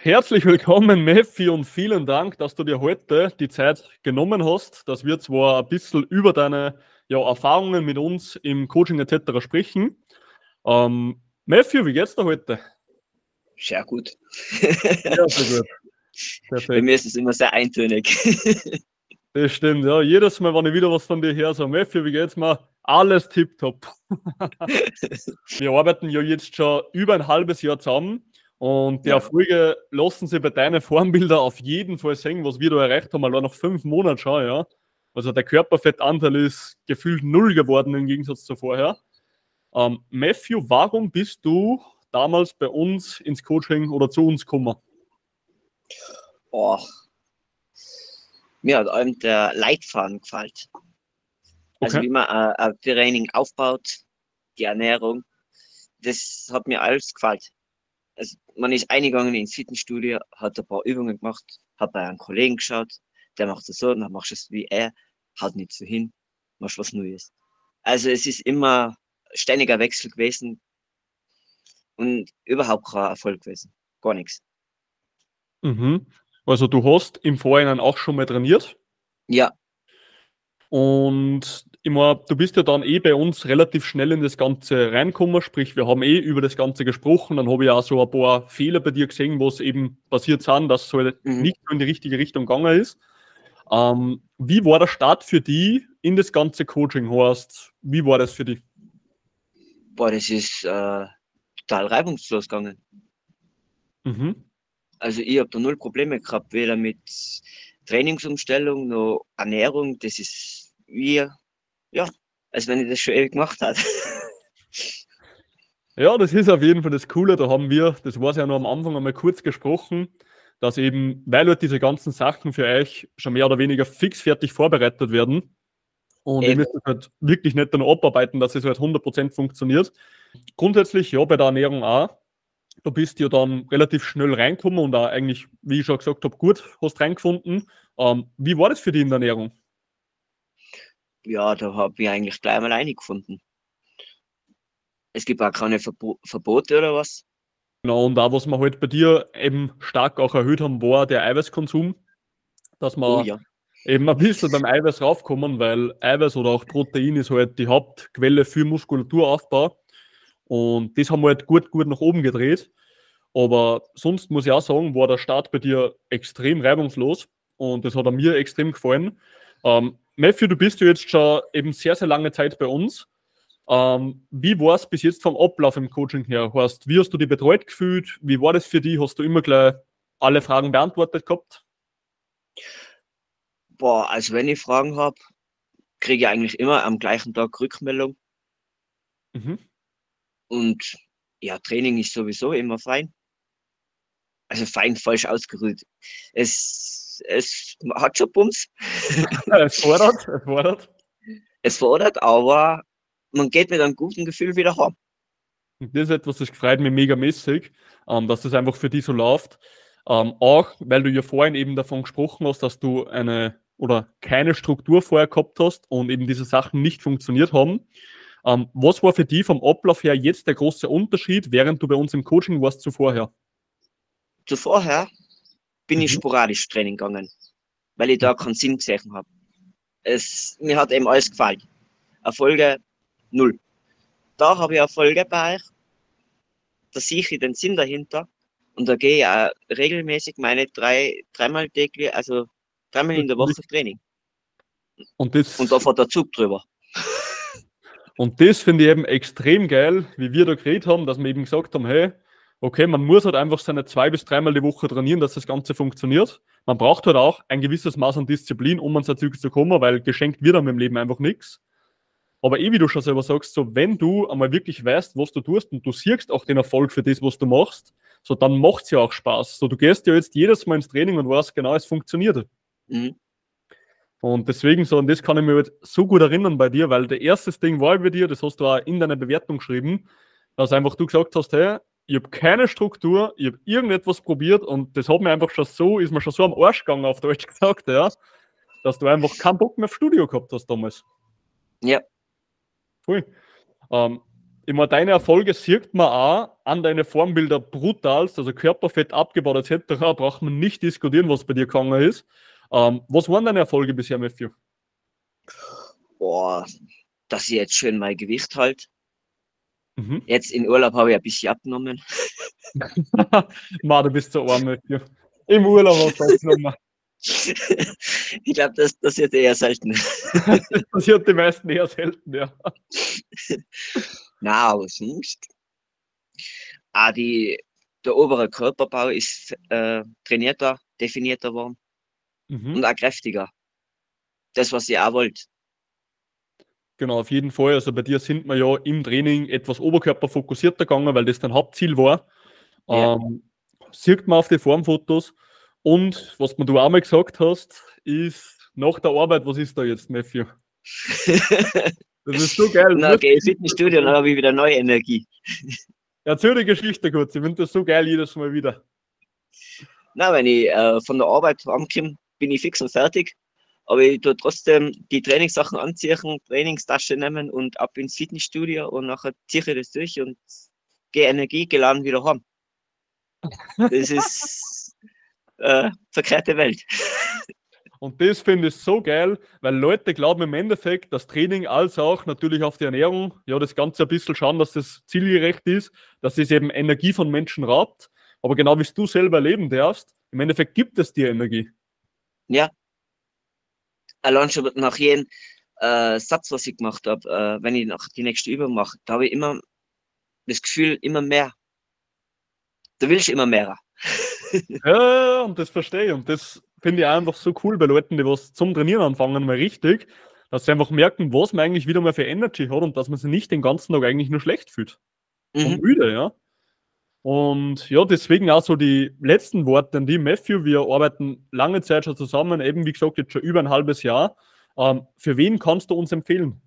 Herzlich willkommen, Mephi, und vielen Dank, dass du dir heute die Zeit genommen hast, dass wir zwar ein bisschen über deine ja, Erfahrungen mit uns im Coaching etc. sprechen. Ähm, Matthew, wie geht's dir heute? Sehr gut. Ja, sehr gut. Perfekt. Bei mir ist es immer sehr eintönig. Das stimmt, ja. Jedes Mal, wenn ich wieder was von dir her sage, Matthew, wie geht's mir? Alles tipptopp. wir arbeiten ja jetzt schon über ein halbes Jahr zusammen und die ja. Erfolge lassen sich bei deinen Formbildern auf jeden Fall sehen, was wir da erreicht haben, allein nach fünf Monaten schon, ja. Also der Körperfettanteil ist gefühlt null geworden im Gegensatz zu vorher. Ähm, Matthew, warum bist du damals bei uns ins Coaching oder zu uns gekommen? Oh, mir hat allem der Leitfaden gefallen. Also wie man äh, ein Training aufbaut, die Ernährung, das hat mir alles gefallen. Also man ist eingegangen ins Fitnessstudio, hat ein paar Übungen gemacht, hat bei einem Kollegen geschaut, der macht das so, dann machst du es wie er, haut nicht so hin, machst was Neues. Also es ist immer ständiger Wechsel gewesen und überhaupt kein Erfolg gewesen. Gar nichts. Mhm. Also du hast im Vorhinein auch schon mal trainiert? Ja. Und immer, du bist ja dann eh bei uns relativ schnell in das Ganze reinkommen, sprich, wir haben eh über das Ganze gesprochen, dann habe ich auch so ein paar Fehler bei dir gesehen, was eben passiert sind, dass es halt mhm. nicht in die richtige Richtung gegangen ist. Ähm, wie war der Start für die in das ganze Coaching, Horst? Wie war das für dich? Boah, das ist äh, total reibungslos gegangen. Mhm. Also ich habe da null Probleme gehabt, weder mit Trainingsumstellung noch Ernährung. Das ist wie, ja, als wenn ich das schon ewig gemacht habe. Ja, das ist auf jeden Fall das Coole. Da haben wir, das war es ja noch am Anfang einmal kurz gesprochen, dass eben, weil halt diese ganzen Sachen für euch schon mehr oder weniger fix fertig vorbereitet werden und eben. ihr müsst halt wirklich nicht dann abarbeiten, dass es halt 100% funktioniert. Grundsätzlich, ja, bei der Ernährung auch. Du bist ja dann relativ schnell reinkommen und auch eigentlich, wie ich schon gesagt habe, gut hast reingefunden. Ähm, wie war das für dich in der Ernährung? Ja, da habe ich eigentlich gleich mal reingefunden. Es gibt auch keine Verbo Verbote oder was. Genau, und da, was wir halt bei dir eben stark auch erhöht haben, war der Eiweißkonsum. Dass wir oh, ja. eben ein bisschen beim Eiweiß raufkommen, weil Eiweiß oder auch Protein ist halt die Hauptquelle für Muskulaturaufbau. Und das haben wir halt gut, gut nach oben gedreht. Aber sonst muss ich auch sagen, war der Start bei dir extrem reibungslos und das hat mir extrem gefallen. Ähm, Matthew, du bist ja jetzt schon eben sehr, sehr lange Zeit bei uns. Ähm, wie war es bis jetzt vom Ablauf im Coaching her? Horst, wie hast du dich betreut gefühlt? Wie war das für dich? Hast du immer gleich alle Fragen beantwortet gehabt? Boah, also wenn ich Fragen habe, kriege ich eigentlich immer am gleichen Tag Rückmeldung. Mhm. Und ja, Training ist sowieso immer fein. Also fein falsch ausgerührt. Es, es hat schon Bums. es fordert, es fordert. Es fordert, aber man geht mit einem guten Gefühl wieder heim. Das ist etwas, das freut mich megamäßig, ähm, dass das einfach für dich so läuft. Ähm, auch, weil du ja vorhin eben davon gesprochen hast, dass du eine oder keine Struktur vorher gehabt hast und eben diese Sachen nicht funktioniert haben. Ähm, was war für dich vom Ablauf her jetzt der große Unterschied, während du bei uns im Coaching warst zuvorher? Zuvorher bin mhm. ich sporadisch Training gegangen, weil ich da keinen Sinn gesehen habe. Es, mir hat eben alles gefallen. Erfolge null. Da habe ich Erfolge bei euch. Da sehe ich den Sinn dahinter. Und da gehe ich auch regelmäßig meine drei, dreimal täglich, also dreimal in der Woche Training. Und, das, und da fährt der Zug drüber. Und das finde ich eben extrem geil, wie wir da geredet haben, dass wir eben gesagt haben, hey, okay, man muss halt einfach seine zwei bis dreimal die Woche trainieren, dass das Ganze funktioniert. Man braucht halt auch ein gewisses Maß an Disziplin, um ans Ziel zu kommen, weil geschenkt wird einem im Leben einfach nichts. Aber eh, wie du schon selber sagst, so wenn du einmal wirklich weißt, was du tust und du siehst auch den Erfolg für das, was du machst, so dann macht es ja auch Spaß. So du gehst ja jetzt jedes Mal ins Training und weißt genau, es funktioniert. Mhm. Und deswegen so, und das kann ich mir halt so gut erinnern bei dir, weil der erste Ding war bei dir, das hast du auch in deiner Bewertung geschrieben, dass einfach du gesagt hast, hey, ich habe keine Struktur, ich habe irgendetwas probiert und das hat mir einfach schon so, ist mir schon so am Arsch gegangen, auf Deutsch gesagt, ja, dass du einfach keinen Bock mehr auf Studio gehabt hast damals. Ja, Cool. Ähm, immer deine Erfolge sieht man auch an deine Formbilder brutal, also Körperfett abgebaut etc. Braucht man nicht diskutieren, was bei dir gegangen ist. Ähm, was waren deine Erfolge bisher, Matthew? Boah, dass ich jetzt schön mein Gewicht halt. Mhm. Jetzt in Urlaub habe ich ein bisschen abgenommen. Ma, du bist so arm, Matthew. Im Urlaub hast du abgenommen. ich glaube, das passiert eher selten. das passiert die meisten eher selten, ja. Na, aber sonst. Ah, die, der obere Körperbau ist äh, trainierter, definierter worden mhm. und auch kräftiger. Das, was ihr auch wollt. Genau, auf jeden Fall. Also bei dir sind wir ja im Training etwas oberkörperfokussierter gegangen, weil das dein Hauptziel war. Ja. Ähm, sieht man auf die Formfotos. Und was du auch mal gesagt hast, ist nach der Arbeit, was ist da jetzt, Matthew? Das ist so geil. Na, okay, Fitnessstudio, dann habe ich wieder neue Energie. Erzähl die Geschichte kurz, ich finde das so geil jedes Mal wieder. Na, wenn ich äh, von der Arbeit ankomme, bin ich fix und fertig. Aber ich tue trotzdem die Trainingssachen anziehen, Trainingstasche nehmen und ab ins Fitnessstudio und nachher ziehe ich das durch und gehe energiegeladen wieder heim. Das ist äh, verkehrte Welt. Und das finde ich so geil, weil Leute glauben im Endeffekt, das Training als auch natürlich auf die Ernährung, ja, das Ganze ein bisschen schauen, dass das zielgerecht ist, dass es eben Energie von Menschen raubt. Aber genau wie du selber leben darfst, im Endeffekt gibt es dir Energie. Ja. Allein schon nach jedem äh, Satz, was ich gemacht habe, äh, wenn ich noch die nächste Übung mache, da habe ich immer das Gefühl, immer mehr. Da will ich immer mehr. ja, und das verstehe ich. Und das finde ich einfach so cool bei Leuten, die was zum Trainieren anfangen, mal richtig, dass sie einfach merken, was man eigentlich wieder mal für Energy hat und dass man sich nicht den ganzen Tag eigentlich nur schlecht fühlt. Mhm. Und müde, ja. Und ja, deswegen auch so die letzten Worte an die Matthew. Wir arbeiten lange Zeit schon zusammen, eben wie gesagt, jetzt schon über ein halbes Jahr. Ähm, für wen kannst du uns empfehlen?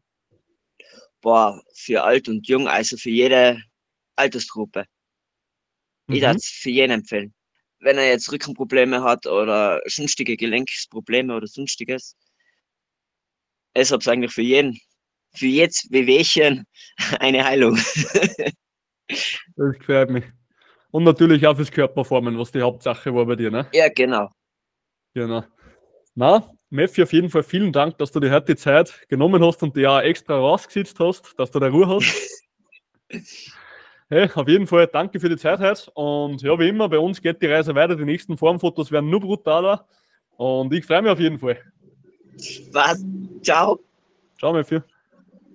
Boah, für alt und jung, also für jede Altersgruppe. Mhm. Ich darf es für jeden empfehlen wenn er jetzt Rückenprobleme hat oder sonstige Gelenksprobleme oder sonstiges. Es hat eigentlich für jeden, für jetzt Wehwehchen eine Heilung. das gefällt mich. Und natürlich auch fürs Körperformen, was die Hauptsache war bei dir, ne? Ja, genau. Genau. Na, Meffi, auf jeden Fall vielen Dank, dass du dir heute die Zeit genommen hast und die auch extra rausgesetzt hast, dass du da Ruhe hast. Hey, auf jeden Fall danke für die Zeit heute. Und ja, wie immer, bei uns geht die Reise weiter. Die nächsten Formfotos werden nur brutaler. Und ich freue mich auf jeden Fall. Was? Ciao. Ciao, Meffi.